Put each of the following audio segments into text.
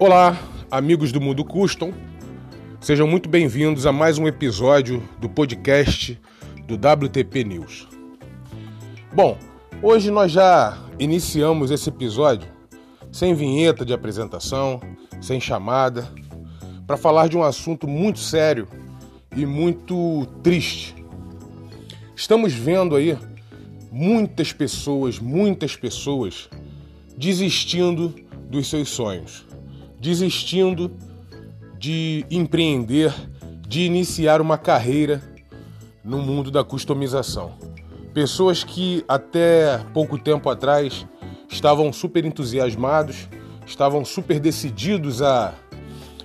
Olá, amigos do Mundo Custom. Sejam muito bem-vindos a mais um episódio do podcast do WTP News. Bom, hoje nós já iniciamos esse episódio sem vinheta de apresentação, sem chamada, para falar de um assunto muito sério e muito triste. Estamos vendo aí muitas pessoas, muitas pessoas desistindo dos seus sonhos, desistindo de empreender, de iniciar uma carreira no mundo da customização. Pessoas que até pouco tempo atrás estavam super entusiasmados, estavam super decididos a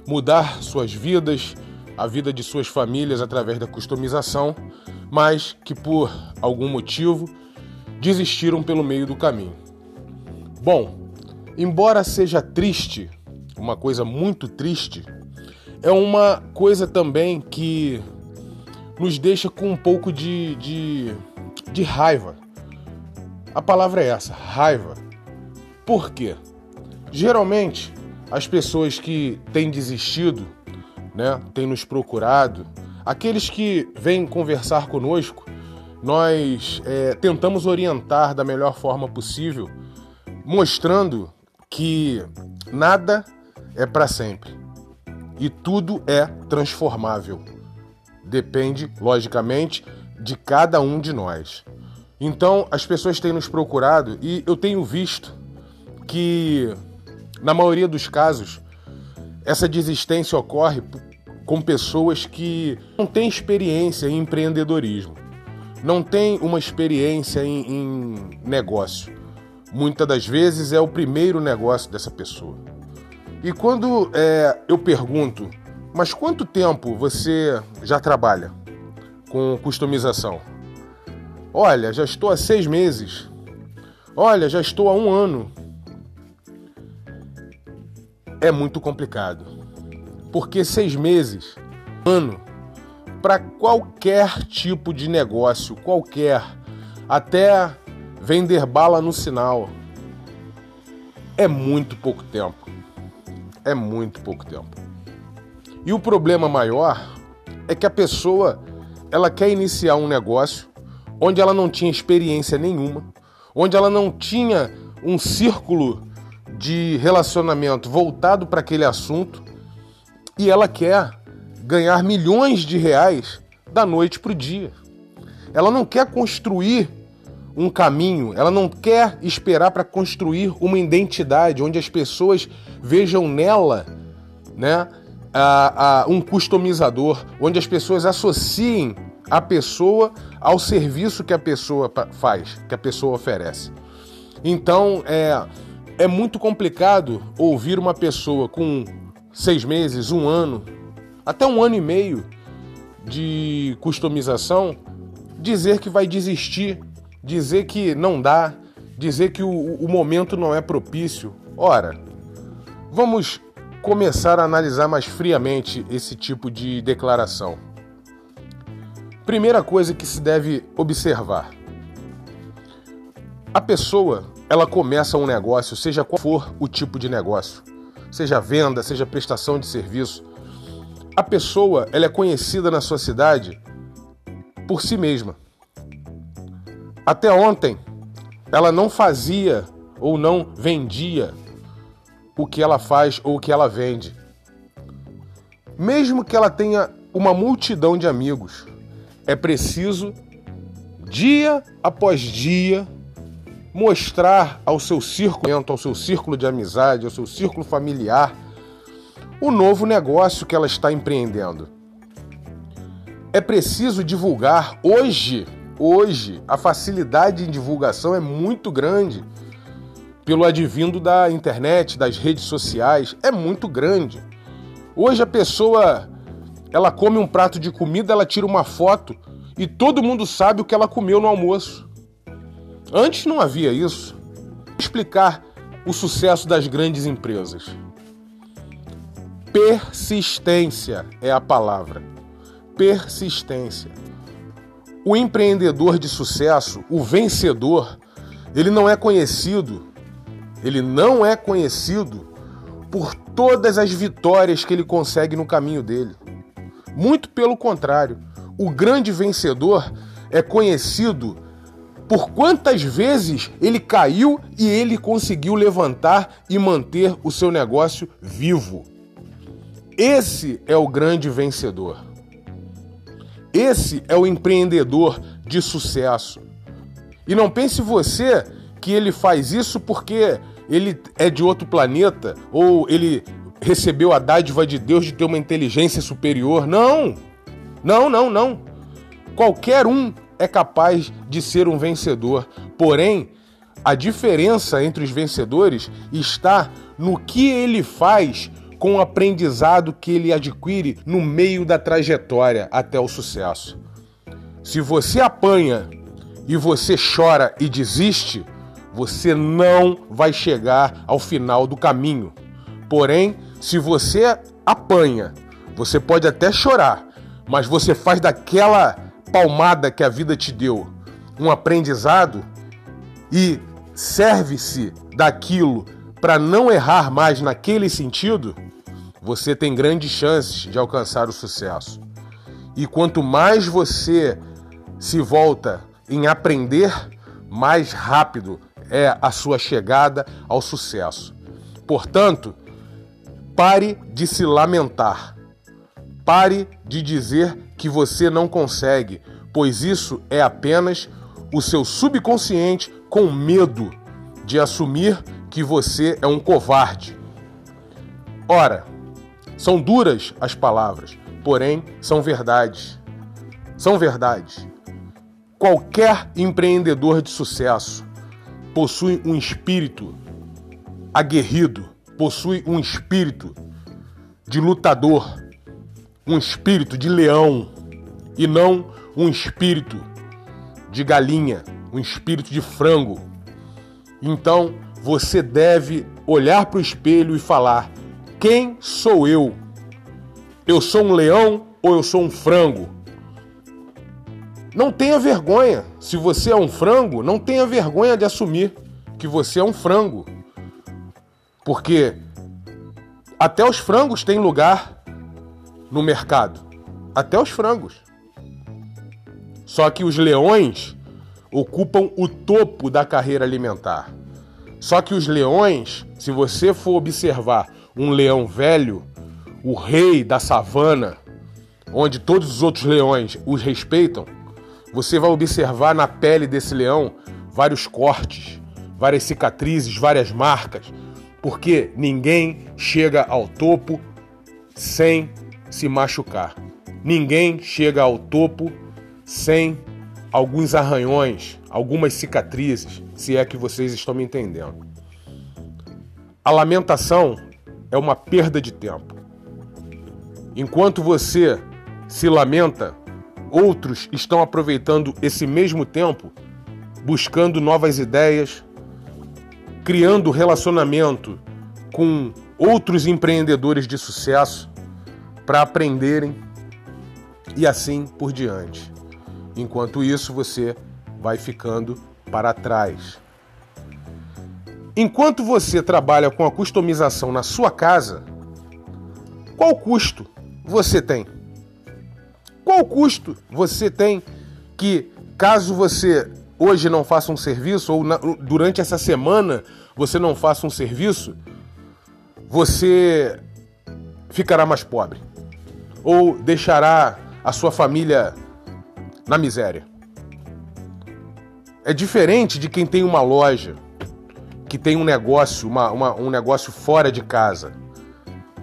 mudar suas vidas, a vida de suas famílias através da customização, mas que por algum motivo desistiram pelo meio do caminho. Bom, embora seja triste, uma coisa muito triste, é uma coisa também que nos deixa com um pouco de, de, de raiva. A palavra é essa, raiva. Por quê? Geralmente, as pessoas que têm desistido, né, têm nos procurado, aqueles que vêm conversar conosco, nós é, tentamos orientar da melhor forma possível, mostrando que nada é para sempre e tudo é transformável. Depende, logicamente, de cada um de nós. Então, as pessoas têm nos procurado e eu tenho visto que, na maioria dos casos, essa desistência ocorre com pessoas que não têm experiência em empreendedorismo não tem uma experiência em, em negócio. Muitas das vezes é o primeiro negócio dessa pessoa. E quando é, eu pergunto, mas quanto tempo você já trabalha com customização? Olha, já estou há seis meses. Olha, já estou há um ano. É muito complicado. Porque seis meses, ano, para qualquer tipo de negócio, qualquer, até vender bala no sinal. É muito pouco tempo. É muito pouco tempo. E o problema maior é que a pessoa ela quer iniciar um negócio onde ela não tinha experiência nenhuma, onde ela não tinha um círculo de relacionamento voltado para aquele assunto e ela quer ganhar milhões de reais da noite para o dia. Ela não quer construir um caminho, ela não quer esperar para construir uma identidade onde as pessoas vejam nela né, a, a, um customizador, onde as pessoas associem a pessoa ao serviço que a pessoa faz, que a pessoa oferece. Então é, é muito complicado ouvir uma pessoa com seis meses, um ano, até um ano e meio de customização, dizer que vai desistir, dizer que não dá, dizer que o, o momento não é propício. Ora, vamos começar a analisar mais friamente esse tipo de declaração. Primeira coisa que se deve observar: a pessoa ela começa um negócio, seja qual for o tipo de negócio, seja venda, seja prestação de serviço, a pessoa ela é conhecida na sua cidade por si mesma. Até ontem, ela não fazia ou não vendia o que ela faz ou o que ela vende. Mesmo que ela tenha uma multidão de amigos, é preciso, dia após dia, mostrar ao seu círculo, ao seu círculo de amizade, ao seu círculo familiar, o novo negócio que ela está empreendendo. É preciso divulgar hoje, hoje a facilidade em divulgação é muito grande. Pelo advindo da internet, das redes sociais, é muito grande. Hoje a pessoa ela come um prato de comida, ela tira uma foto e todo mundo sabe o que ela comeu no almoço. Antes não havia isso. Explicar o sucesso das grandes empresas. Persistência é a palavra. Persistência. O empreendedor de sucesso, o vencedor, ele não é conhecido, ele não é conhecido por todas as vitórias que ele consegue no caminho dele. Muito pelo contrário, o grande vencedor é conhecido por quantas vezes ele caiu e ele conseguiu levantar e manter o seu negócio vivo. Esse é o grande vencedor. Esse é o empreendedor de sucesso. E não pense você que ele faz isso porque ele é de outro planeta ou ele recebeu a dádiva de Deus de ter uma inteligência superior. Não! Não, não, não. Qualquer um é capaz de ser um vencedor. Porém, a diferença entre os vencedores está no que ele faz com o aprendizado que ele adquire no meio da trajetória até o sucesso. Se você apanha e você chora e desiste, você não vai chegar ao final do caminho. Porém, se você apanha, você pode até chorar, mas você faz daquela palmada que a vida te deu um aprendizado e serve-se daquilo para não errar mais naquele sentido, você tem grandes chances de alcançar o sucesso. E quanto mais você se volta em aprender, mais rápido é a sua chegada ao sucesso. Portanto, pare de se lamentar. Pare de dizer que você não consegue, pois isso é apenas o seu subconsciente com medo de assumir que você é um covarde. Ora, são duras as palavras, porém são verdades. São verdades. Qualquer empreendedor de sucesso possui um espírito aguerrido, possui um espírito de lutador, um espírito de leão e não um espírito de galinha, um espírito de frango. Então você deve olhar para o espelho e falar: quem sou eu? Eu sou um leão ou eu sou um frango? Não tenha vergonha. Se você é um frango, não tenha vergonha de assumir que você é um frango. Porque até os frangos têm lugar no mercado. Até os frangos. Só que os leões ocupam o topo da carreira alimentar. Só que os leões, se você for observar um leão velho, o rei da savana, onde todos os outros leões os respeitam, você vai observar na pele desse leão vários cortes, várias cicatrizes, várias marcas, porque ninguém chega ao topo sem se machucar. Ninguém chega ao topo sem alguns arranhões, algumas cicatrizes, se é que vocês estão me entendendo. A lamentação é uma perda de tempo. Enquanto você se lamenta, outros estão aproveitando esse mesmo tempo, buscando novas ideias, criando relacionamento com outros empreendedores de sucesso para aprenderem e assim por diante. Enquanto isso, você vai ficando para trás. Enquanto você trabalha com a customização na sua casa, qual custo você tem? Qual custo você tem que, caso você hoje não faça um serviço, ou na, durante essa semana você não faça um serviço, você ficará mais pobre? Ou deixará a sua família na miséria? É diferente de quem tem uma loja, que tem um negócio, uma, uma, um negócio fora de casa,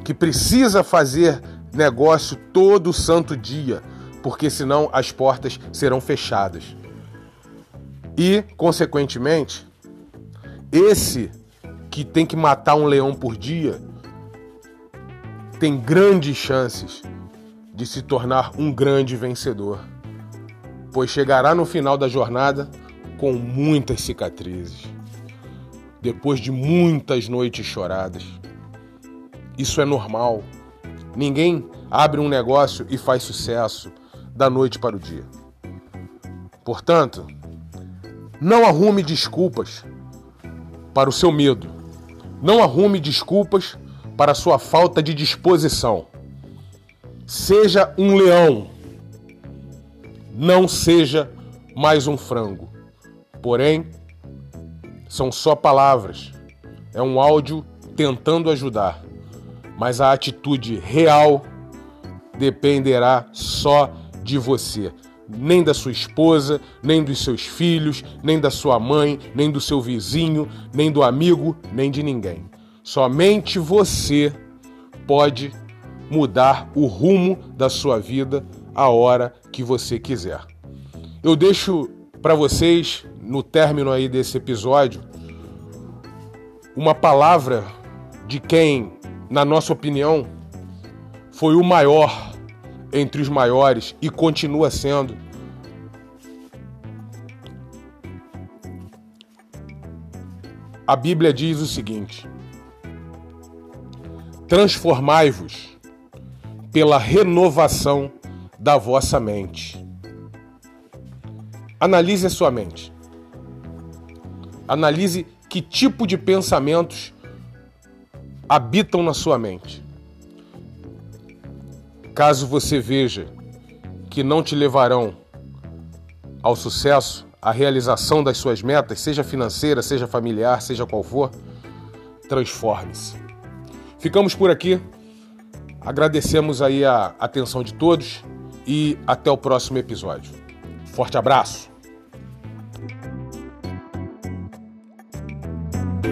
que precisa fazer negócio todo santo dia, porque senão as portas serão fechadas. E, consequentemente, esse que tem que matar um leão por dia tem grandes chances de se tornar um grande vencedor, pois chegará no final da jornada com muitas cicatrizes, depois de muitas noites choradas. Isso é normal. Ninguém abre um negócio e faz sucesso da noite para o dia. Portanto, não arrume desculpas para o seu medo. Não arrume desculpas para sua falta de disposição. Seja um leão, não seja mais um frango. Porém, são só palavras. É um áudio tentando ajudar, mas a atitude real dependerá só de você. Nem da sua esposa, nem dos seus filhos, nem da sua mãe, nem do seu vizinho, nem do amigo, nem de ninguém. Somente você pode mudar o rumo da sua vida a hora que você quiser. Eu deixo para vocês, no término aí desse episódio, uma palavra de quem, na nossa opinião, foi o maior entre os maiores e continua sendo. A Bíblia diz o seguinte: Transformai-vos pela renovação da vossa mente. Analise a sua mente. Analise que tipo de pensamentos habitam na sua mente. Caso você veja que não te levarão ao sucesso, à realização das suas metas, seja financeira, seja familiar, seja qual for, transforme-se. Ficamos por aqui. Agradecemos aí a atenção de todos e até o próximo episódio. Forte abraço!